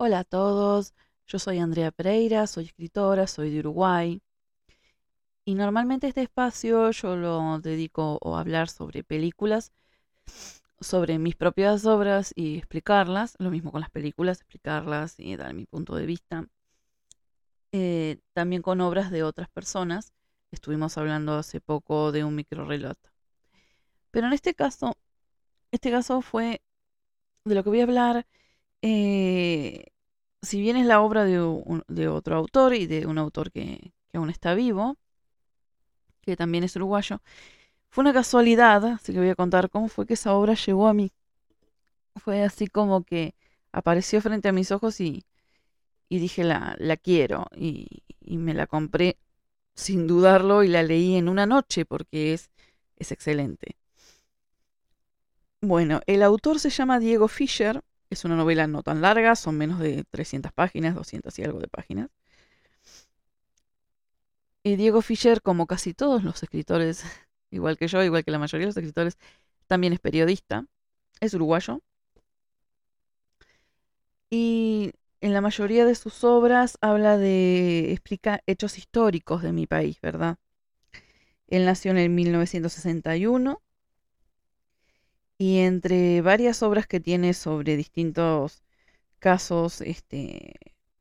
Hola a todos, yo soy Andrea Pereira, soy escritora, soy de Uruguay. Y normalmente este espacio yo lo dedico a hablar sobre películas, sobre mis propias obras y explicarlas. Lo mismo con las películas, explicarlas y dar mi punto de vista. Eh, también con obras de otras personas. Estuvimos hablando hace poco de un microrelato. Pero en este caso, este caso fue de lo que voy a hablar eh, si bien es la obra de, otro autor y de un autor que, aún está vivo, que también es uruguayo, fue una casualidad, así que voy a contar cómo fue que esa obra llegó a mí. Fue así como que apareció frente a mis ojos y, dije, la, la quiero. Y, y, me la compré sin dudarlo y la leí en una noche porque es, es excelente. Bueno, el autor se llama Diego Fischer es una novela no tan larga, son menos de 300 páginas, 200 y algo de páginas. Y Diego Fischer, como casi todos los escritores, igual que yo, igual que la mayoría de los escritores, también es periodista, es uruguayo. Y en la mayoría de sus obras habla de, explica hechos históricos de mi país, ¿verdad? Él nació en el 1961 y entre varias obras que tiene sobre distintos casos este,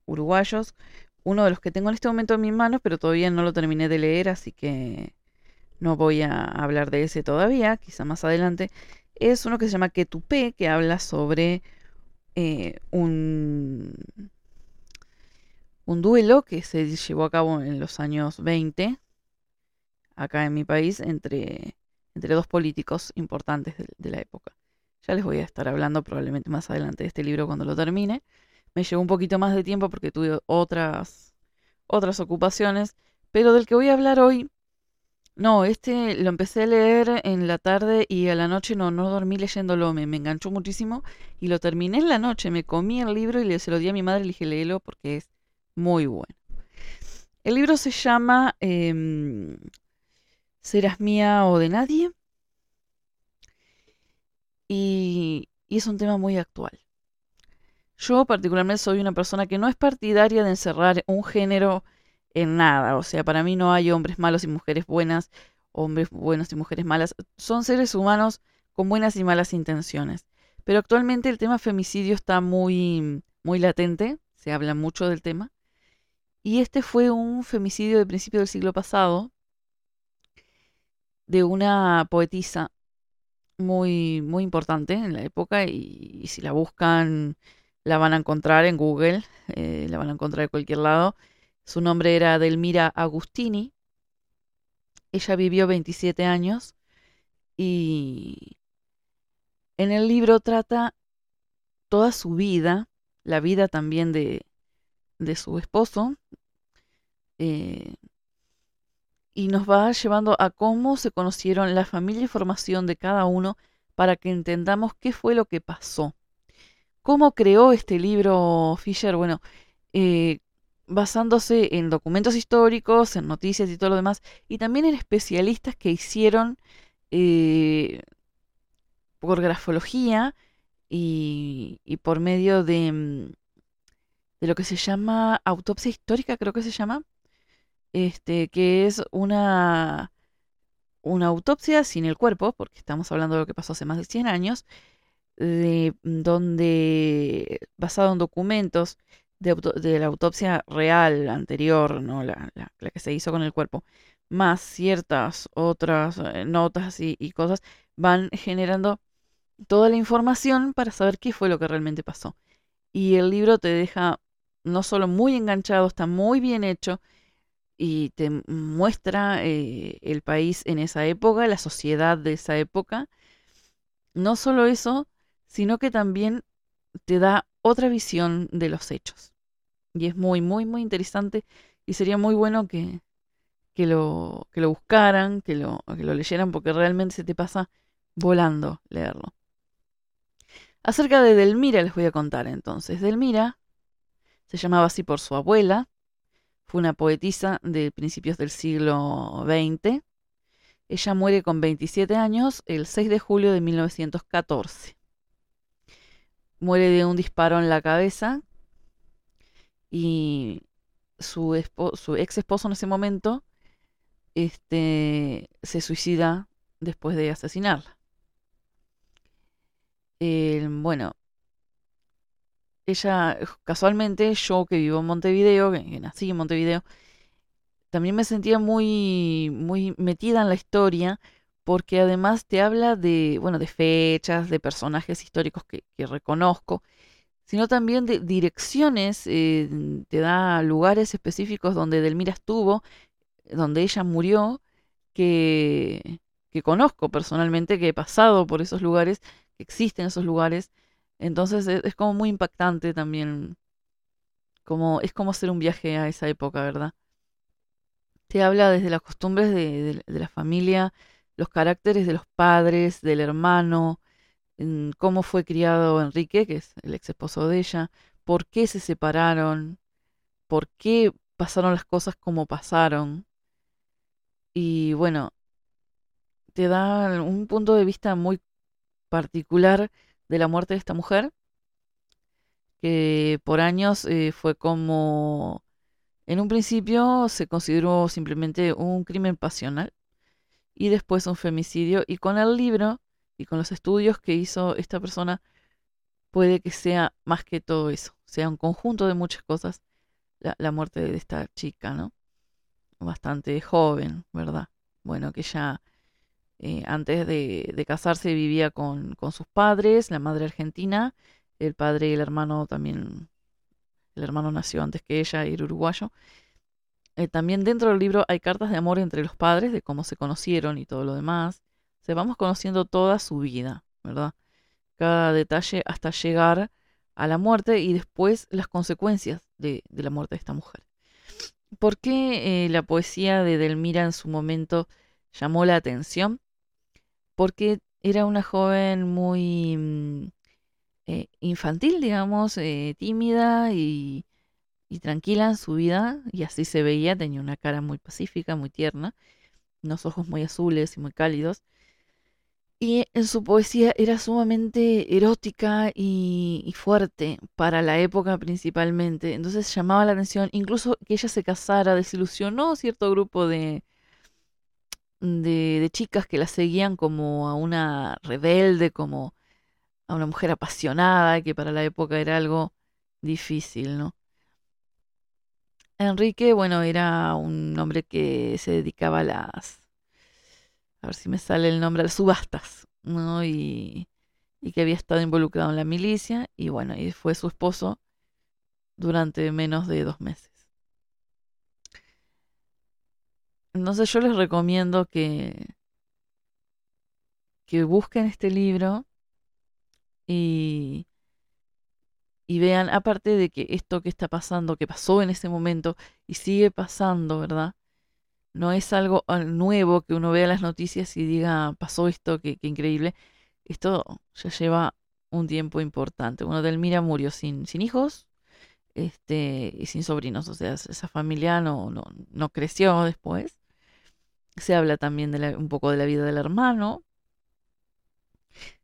uruguayos, uno de los que tengo en este momento en mis manos, pero todavía no lo terminé de leer, así que no voy a hablar de ese todavía, quizá más adelante, es uno que se llama Ketupé, que habla sobre eh, un, un duelo que se llevó a cabo en los años 20, acá en mi país, entre entre dos políticos importantes de, la época. Ya les voy a estar hablando probablemente más adelante de este libro cuando lo termine. Me llevó un poquito más de tiempo porque tuve otras, otras ocupaciones, pero del que voy a hablar hoy, no, este lo empecé a leer en la tarde y a la noche no, no dormí leyéndolo, me, me enganchó muchísimo y lo terminé en la noche, me comí el libro y le, se lo di a mi madre y le dije léelo porque es muy bueno. El libro se llama em, serás mía o de nadie. Y, es un tema muy actual. Yo particularmente soy una persona que no es partidaria de encerrar un género en nada. O sea, para mí no hay hombres malos y mujeres buenas, hombres buenos y mujeres malas. Son seres humanos con buenas y malas intenciones. Pero actualmente el tema femicidio está muy, muy latente, se habla mucho del tema. Y este fue un femicidio de principio del siglo pasado, de una poetisa muy, muy importante en la época y, si la buscan la van a encontrar en Google, eh, la van a encontrar de cualquier lado. Su nombre era Delmira Agustini. Ella vivió 27 años y en el libro trata toda su vida, la vida también de, de su esposo, eh, y nos va llevando a cómo se conocieron la familia y formación de cada uno para que entendamos qué fue lo que pasó. ¿Cómo creó este libro Fisher? Bueno, eh, basándose en documentos históricos, en noticias y todo lo demás, y también en especialistas que hicieron eh, por grafología y, y, por medio de, mm, de lo que se llama autopsia histórica, creo que se llama, este, que es una, una autopsia sin el cuerpo, porque estamos hablando de lo que pasó hace más de 100 años, de, donde, basado en documentos de, la autopsia real anterior, ¿no? La, que se hizo con el cuerpo, más ciertas otras eh, notas y, y cosas, van generando toda la información para saber qué fue lo que realmente pasó. Y el libro te deja no solo muy enganchado, está muy bien hecho, y te muestra eh, el país en esa época, la sociedad de esa época. No solo eso, sino que también te da otra visión de los hechos. Y es muy, muy, muy interesante y sería muy bueno que, que, lo, que lo buscaran, que lo, que lo leyeran, porque realmente se te pasa volando leerlo. Acerca de Delmira les voy a contar entonces. Delmira se llamaba así por su abuela, fue una poetisa de principios del siglo XX. Ella muere con 27 años el 6 de julio de 1914. Muere de un disparo en la cabeza y su, ex esposo en ese momento este, se suicida después de asesinarla. bueno, ella, casualmente, yo que vivo en Montevideo, que, nací en Montevideo, también me sentía muy, muy metida en la historia, porque además te habla de, bueno, de fechas, de personajes históricos que, reconozco, sino también de direcciones, eh, te da lugares específicos donde Delmira estuvo, donde ella murió, que, que conozco personalmente, que he pasado por esos lugares, que existen esos lugares, entonces e, es, como muy impactante también. Como, es como hacer un viaje a esa época, ¿verdad? Te habla desde las costumbres de, la familia, los caracteres de los padres, del hermano, cómo fue criado Enrique, que es el ex esposo de ella, por qué se separaron, por qué pasaron las cosas como pasaron. Y bueno, te da un punto de vista muy particular de la muerte de esta mujer, que por años eh, fue como, en un principio se consideró simplemente un crimen pasional y después un femicidio y con el libro y con los estudios que hizo esta persona puede que sea más que todo eso, sea un conjunto de muchas cosas la, muerte de esta chica, ¿no? Bastante joven, ¿verdad? Bueno, que ya eh, antes de, casarse vivía con, sus padres, la madre argentina, el padre y el hermano también, el hermano nació antes que ella era uruguayo. Eh, también dentro del libro hay cartas de amor entre los padres, de cómo se conocieron y todo lo demás. se vamos conociendo toda su vida, ¿verdad? Cada detalle hasta llegar a la muerte y después las consecuencias de, la muerte de esta mujer. ¿Por qué eh, la poesía de Delmira en su momento llamó la atención? Porque era una joven muy mm, eh, infantil, digamos, eh, tímida y, tranquila en su vida, y así se veía, tenía una cara muy pacífica, muy tierna, unos ojos muy azules y muy cálidos. Y en su poesía era sumamente erótica y, y, fuerte para la época principalmente. Entonces llamaba la atención, incluso que ella se casara, desilusionó cierto grupo de, de, chicas que la seguían como a una rebelde, como a una mujer apasionada, que para la época era algo difícil, ¿no? Enrique, bueno, era un hombre que se dedicaba a las, a ver si me sale el nombre, a las subastas, ¿no? Y, y que había estado involucrado en la milicia, y bueno, y fue su esposo durante menos de dos meses. Entonces yo les recomiendo que, que busquen este libro y, y vean, aparte de que esto que está pasando, que pasó en ese momento y sigue pasando, ¿verdad? No es algo ah, nuevo que uno vea las noticias y diga, pasó esto, qué, increíble. Esto ya lleva un tiempo importante. Bueno, Delmira murió sin, sin hijos este, y sin sobrinos, o sea, esa familia no, no, no creció después. Se habla también de un poco de la vida del hermano.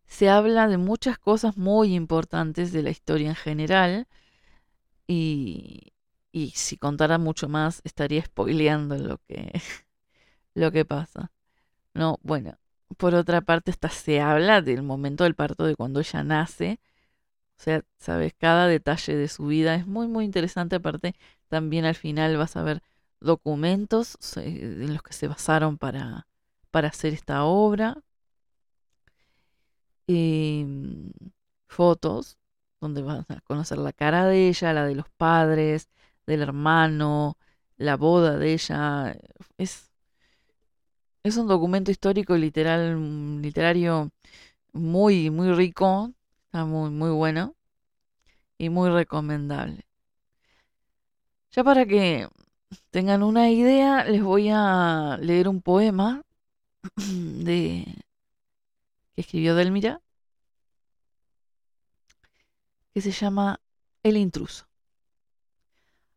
Se habla de muchas cosas muy importantes de la historia en general. Y, y si contara mucho más, estaría spoileando lo que, lo que pasa. No, bueno, por otra parte, hasta se habla del momento del parto, de cuando ella nace. O sea, sabes, cada detalle de su vida es muy, muy interesante. Aparte, también al final vas a ver documentos en los que se basaron para, para hacer esta obra, em, fotos donde van a conocer la cara de ella, la de los padres, del hermano, la boda de ella. Es, es un documento histórico literal, literario muy, muy rico, está muy, muy bueno y muy recomendable. Ya para que tengan una idea, les voy a leer un poema de que escribió Delmira que se llama El intruso.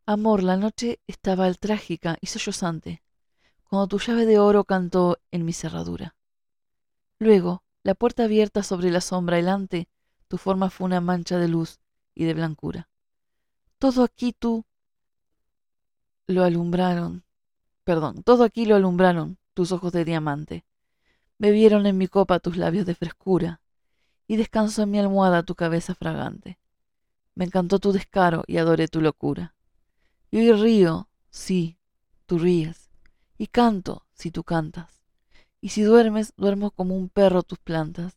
Amor, la noche estaba trágica y sollozante, cuando tu llave de oro cantó en mi cerradura. Luego, la puerta abierta sobre la sombra helante, tu forma fue una mancha de luz y de blancura. Todo aquí tú lo alumbraron, perdón, todo aquí lo alumbraron tus ojos de diamante. Bebieron en mi copa tus labios de frescura, y descansó en mi almohada tu cabeza fragante. Me encantó tu descaro y adoré tu locura. Y hoy río, sí, tú ríes, y canto, si tú cantas. Y si duermes, duermo como un perro tus plantas.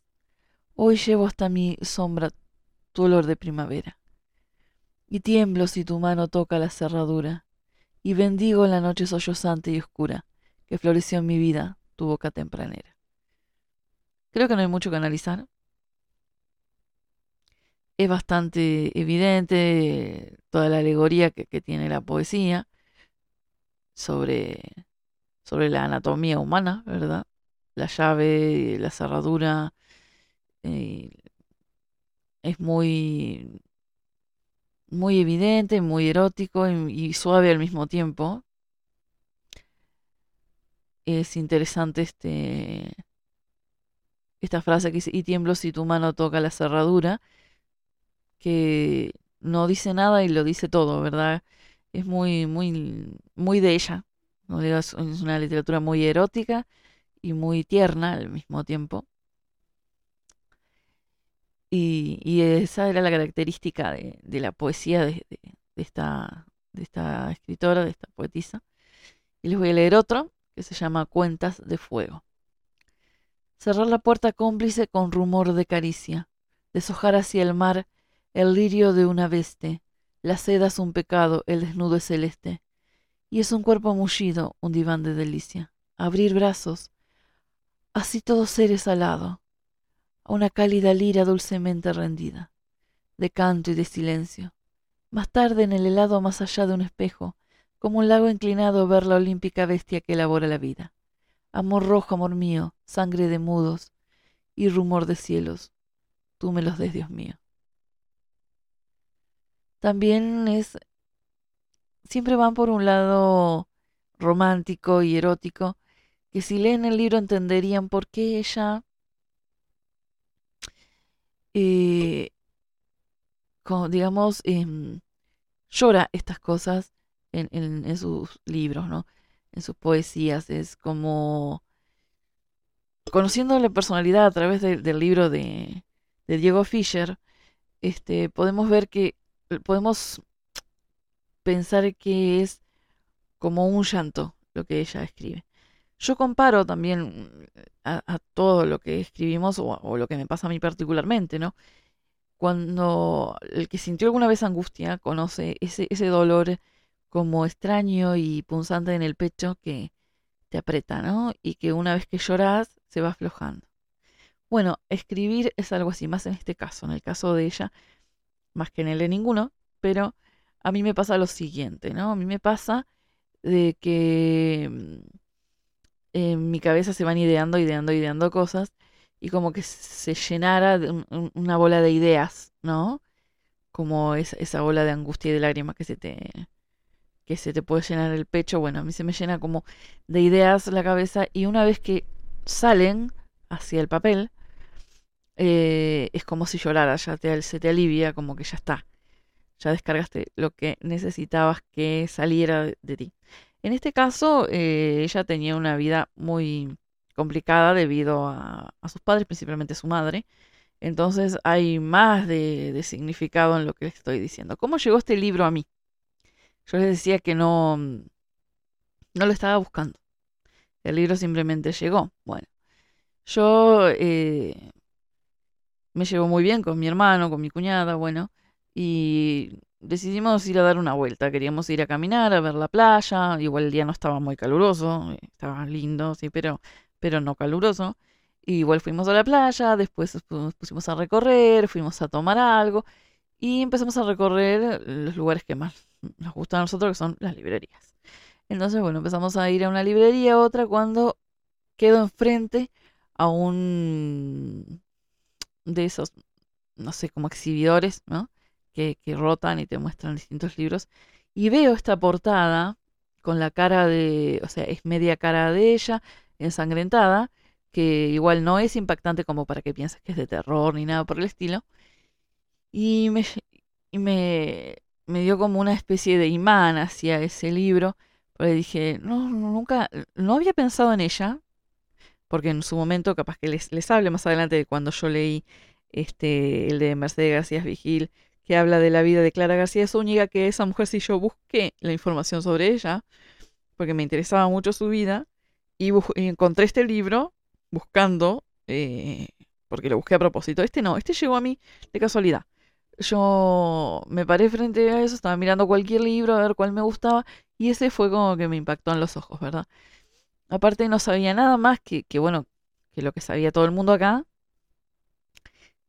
Hoy llevo hasta mi sombra tu olor de primavera. Y tiemblo si tu mano toca la cerradura, y bendigo la noche sollozante y oscura que floreció en mi vida tu boca tempranera. Creo que no hay mucho que analizar. Es bastante evidente toda la alegoría que, tiene la poesía sobre, sobre la anatomía humana, ¿verdad? La llave, la cerradura, eh, es muy, muy evidente, muy erótico y, suave al mismo tiempo. Es interesante este esta frase que dice, y tiemblo si tu mano toca la cerradura, que no dice nada y lo dice todo, ¿verdad? Es muy, muy, muy de ella. ¿no? Es una literatura muy erótica y muy tierna al mismo tiempo. Y, esa era la característica de, la poesía de, esta, de esta escritora, de esta poetisa. Y les voy a leer otro que se llama Cuentas de Fuego. Cerrar la puerta cómplice con rumor de caricia, deshojar hacia el mar el lirio de una veste, la seda es un pecado, el desnudo es celeste, y es un cuerpo mullido, un diván de delicia. Abrir brazos, así todos seres al lado, a una cálida lira dulcemente rendida, de canto y de silencio. Más tarde en el helado más allá de un espejo, como un lago inclinado ver la olímpica bestia que elabora la vida. Amor rojo, amor mío, sangre de mudos y rumor de cielos, tú me los des, Dios mío. También es, siempre van por un lado romántico y erótico, que si leen el libro entenderían por qué ella eh, digamos, em, llora estas cosas en, en, sus libros, ¿no? En sus poesías. Es como conociendo la personalidad a través del libro de, de, Diego Fischer, este, podemos ver que podemos pensar que es como un llanto lo que ella escribe. Yo comparo también a, todo lo que escribimos o, lo que me pasa a mí particularmente, ¿no? Cuando el que sintió alguna vez angustia conoce ese, ese dolor como extraño y punzante en el pecho que te aprieta, ¿no? Y que una vez que lloras se va aflojando. Bueno, escribir es algo así, más en este caso, en el caso de ella, más que en el de ninguno, pero a mí me pasa lo siguiente, ¿no? A mí me pasa de que mm, en mi cabeza se van ideando, ideando, ideando cosas y como que se llenara de una bola de ideas, ¿no? Como esa bola de angustia y de lágrimas que se te que se te puede llenar el pecho. Bueno, a mí se me llena como de ideas la cabeza y una vez que salen hacia el papel, eh, es como si llorara, ya te, se te alivia, como que ya está. Ya descargaste lo que necesitabas que saliera de ti. En este caso, eh, ella tenía una vida muy complicada debido a, sus padres, principalmente su madre. Entonces hay más de, significado en lo que les estoy diciendo. ¿Cómo llegó este libro a mí? Yo les decía que no, no lo estaba buscando. El libro simplemente llegó. Bueno, yo eh, me llevo muy bien con mi hermano, con mi cuñada, bueno, y decidimos ir a dar una vuelta. Queríamos ir a caminar, a ver la playa. Igual el día no estaba muy caluroso, estaba lindo, sí, pero, pero no caluroso. igual fuimos a la playa, después nos pusimos a recorrer, fuimos a tomar algo y empezamos a recorrer los lugares que más nos gustan a nosotros, que son las librerías. Entonces, bueno, empezamos a ir a una librería, a otra, cuando quedo enfrente a un de esos, no sé, como exhibidores, ¿no? Que, rotan y te muestran distintos libros. Y veo esta portada con la cara de, o sea, es media cara de ella, ensangrentada, que igual no es impactante como para que pienses que es de terror ni nada por el estilo. Y me, y me, me dio como una especie de imán hacia ese libro, porque dije, no, nunca, no había pensado en ella, porque en su momento, capaz que les, les hable más adelante de cuando yo leí este, el de Mercedes García Vigil, que habla de la vida de Clara García Zúñiga, que esa mujer si yo busqué la información sobre ella, porque me interesaba mucho su vida, y, encontré este libro buscando, eh, porque lo busqué a propósito. Este no, este llegó a mí de casualidad. Yo me paré frente a eso, estaba mirando cualquier libro a ver cuál me gustaba, y ese fue como que me impactó en los ojos, ¿verdad? Aparte no sabía nada más que, que bueno, que lo que sabía todo el mundo acá,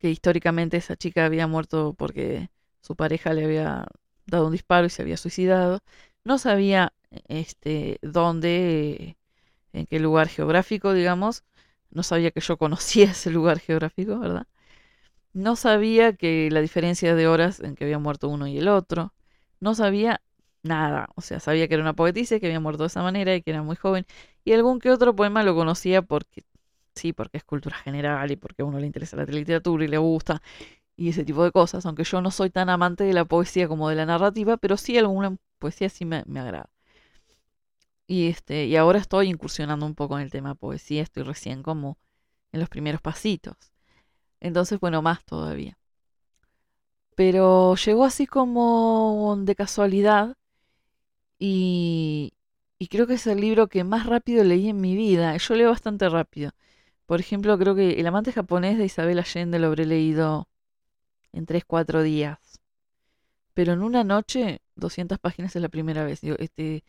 que históricamente esa chica había muerto porque su pareja le había dado un disparo y se había suicidado. No sabía este dónde, en qué lugar geográfico, digamos. No sabía que yo conocía ese lugar geográfico, ¿verdad? No sabía que la diferencia de horas en que había muerto uno y el otro. No sabía nada. O sea, sabía que era una poetisa que había muerto de esa manera y que era muy joven. Y algún que otro poema lo conocía porque sí, porque es cultura general y porque a uno le interesa la literatura y le gusta y ese tipo de cosas, aunque yo no soy tan amante de la poesía como de la narrativa, pero sí alguna poesía sí me, agrada. Y, este, y ahora estoy incursionando un poco en el tema poesía, estoy recién como en los primeros pasitos. Entonces, bueno, más todavía. Pero llegó así como de casualidad y, y creo que es el libro que más rápido leí en mi vida. Yo leo bastante rápido. Por ejemplo, creo que El amante japonés de Isabel Allende lo habré leído en 3, 4 días. Pero en una noche, 200 páginas es la primera vez. este,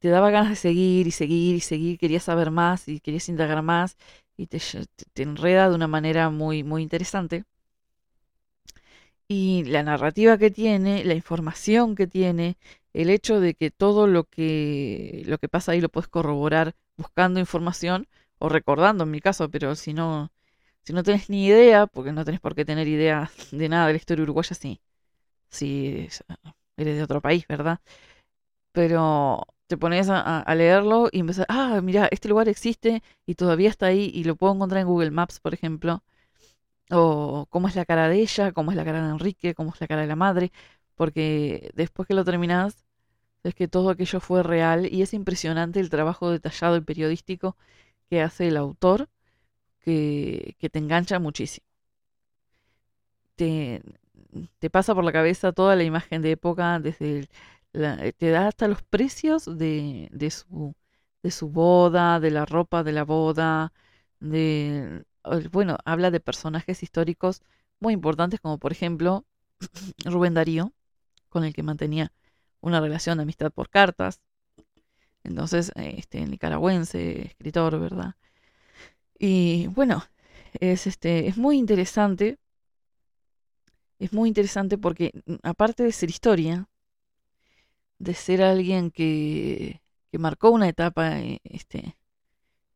te daba ganas de seguir y seguir y seguir, querías saber más y querías indagar más y te, te enreda de una manera muy, muy interesante. Y la narrativa que tiene, la información que tiene, el hecho de que todo lo que, lo que pasa ahí lo puedes corroborar buscando información, o recordando en mi caso, pero si no, si no tenés ni idea, porque no tenés por qué tener idea de nada de la historia uruguaya, sí, si eres de otro país, ¿verdad? Pero te pones a, leerlo y empezás, ah, mira, este lugar existe y todavía está ahí y lo puedo encontrar en Google Maps, por ejemplo. O cómo es la cara de ella, cómo es la cara de Enrique, cómo es la cara de la madre, porque después que lo terminás, es que todo aquello fue real y es impresionante el trabajo detallado y periodístico que hace el autor que, te engancha muchísimo. Te, pasa por la cabeza toda la imagen de época, desde te da hasta los precios de, de, su, de su boda, de la ropa de la boda, de bueno, habla de personajes históricos muy importantes, como por ejemplo Rubén Darío, con el que mantenía una relación de amistad por cartas. Entonces, este, nicaragüense, escritor, ¿verdad? Y bueno, es, este, es muy interesante. Es muy interesante porque, mm, aparte de ser historia, de ser alguien que, que marcó una etapa eh, este,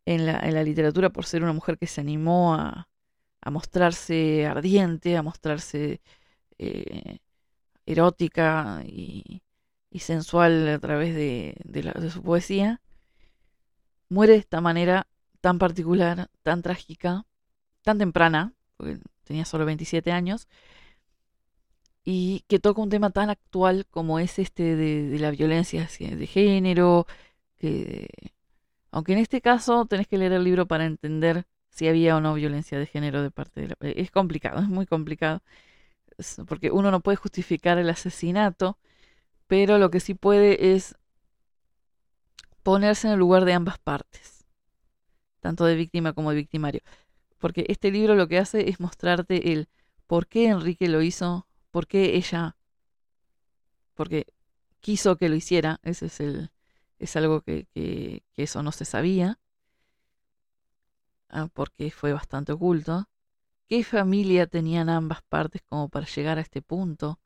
en, la, en la literatura por ser una mujer que se animó a, a mostrarse ardiente, a mostrarse eh, erótica y, y sensual a través de, su poesía, muere de esta manera tan particular, tan trágica, tan temprana, porque tenía solo 27 años, y que toca un tema tan actual como es este de, la violencia de género, que aunque en este caso tenés que leer el libro para entender si había o no violencia de género de parte de la... Es complicado, es muy complicado, porque uno no puede justificar el asesinato, pero lo que sí puede es ponerse en el lugar de ambas partes, tanto de víctima como de victimario. Porque este libro lo que hace es mostrarte el por qué Enrique lo hizo, por qué ella, porque quiso que lo hiciera, ese es el, es algo que, que, eso no se sabía, ah, porque fue bastante oculto. ¿Qué familia tenían ambas partes como para llegar a este punto?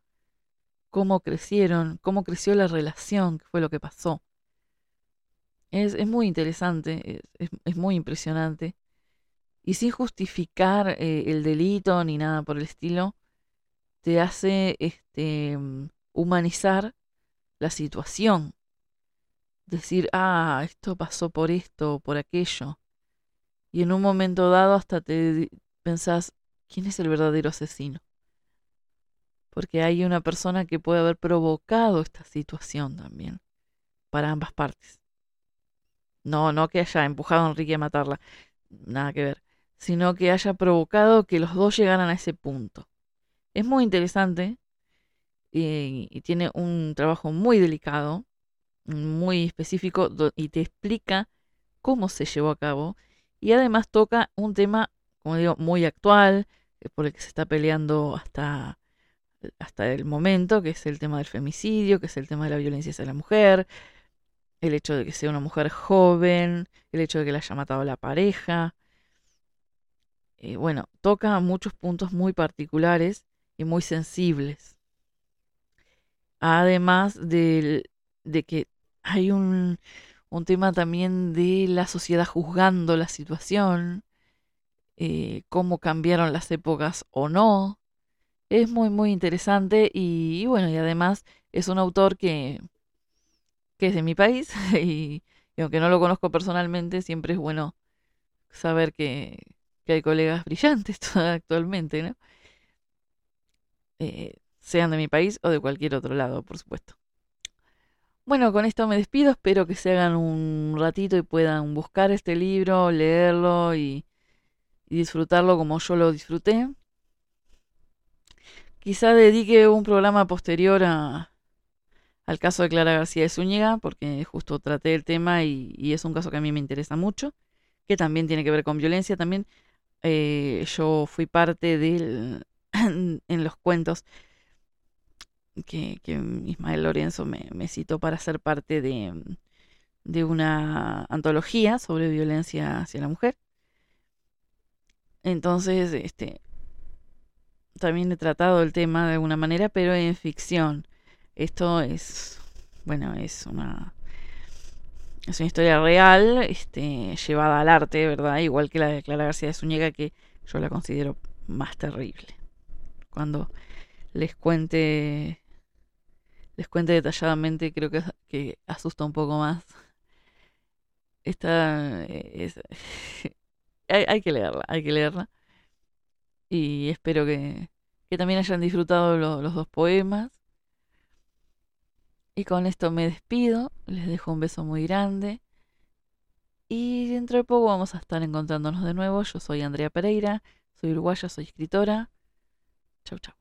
Cómo crecieron, cómo creció la relación, qué fue lo que pasó. Es, muy interesante, es, es, muy impresionante. Y sin justificar eh, el delito ni nada por el estilo, te hace este, mm, humanizar la situación. Decir, ah, esto pasó por esto, por aquello. Y en un momento dado hasta te pensás, ¿quién es el verdadero asesino? Porque hay una persona que puede haber provocado esta situación también, para ambas partes. No, no que haya empujado a Enrique a matarla, nada que ver, sino que haya provocado que los dos llegaran a ese punto. Es muy interesante y, y tiene un trabajo muy delicado, muy específico, y te explica cómo se llevó a cabo, y además toca un tema, como digo, muy actual, eh, por el que se está peleando hasta hasta el momento, que es el tema del femicidio, que es el tema de la violencia hacia la mujer, el hecho de que sea una mujer joven, el hecho de que la haya matado la pareja. Eh, bueno, toca muchos puntos muy particulares y muy sensibles. Además de, de que hay un, un, tema también de la sociedad juzgando la situación, eh, cómo cambiaron las épocas o no, es muy, muy interesante y, bueno, y además es un autor que, que es de mi país y, aunque no lo conozco personalmente, siempre es bueno saber que, que hay colegas brillantes actualmente, ¿no? Eh, sean de mi país o de cualquier otro lado, por supuesto. Bueno, con esto me despido, espero que se hagan un ratito y puedan buscar este libro, leerlo y, y disfrutarlo como yo lo disfruté. Quizá dedique un programa posterior al caso de Clara García de Zúñiga, porque justo traté el tema y, es un caso que a mí me interesa mucho, que también tiene que ver con violencia. También eh, yo fui parte del, en los cuentos que, Ismael Lorenzo me, citó para ser parte de una antología sobre violencia hacia la mujer. Entonces, este, también he tratado el tema de alguna manera, pero en ficción. Esto es, bueno, es una es una historia real, este, llevada al arte, ¿verdad? Igual que la de Clara García de Zúñiga, que yo la considero más terrible. Cuando les cuente les cuente detalladamente, creo que, que asusta un poco más. Esta es, hay, hay que leerla, hay que leerla. Y espero que, también hayan disfrutado los dos poemas. Y con esto me despido, les dejo un beso muy grande. Y dentro de poco vamos a estar encontrándonos de nuevo. Yo soy Andrea Pereira, soy uruguaya, soy escritora. Chau, chau.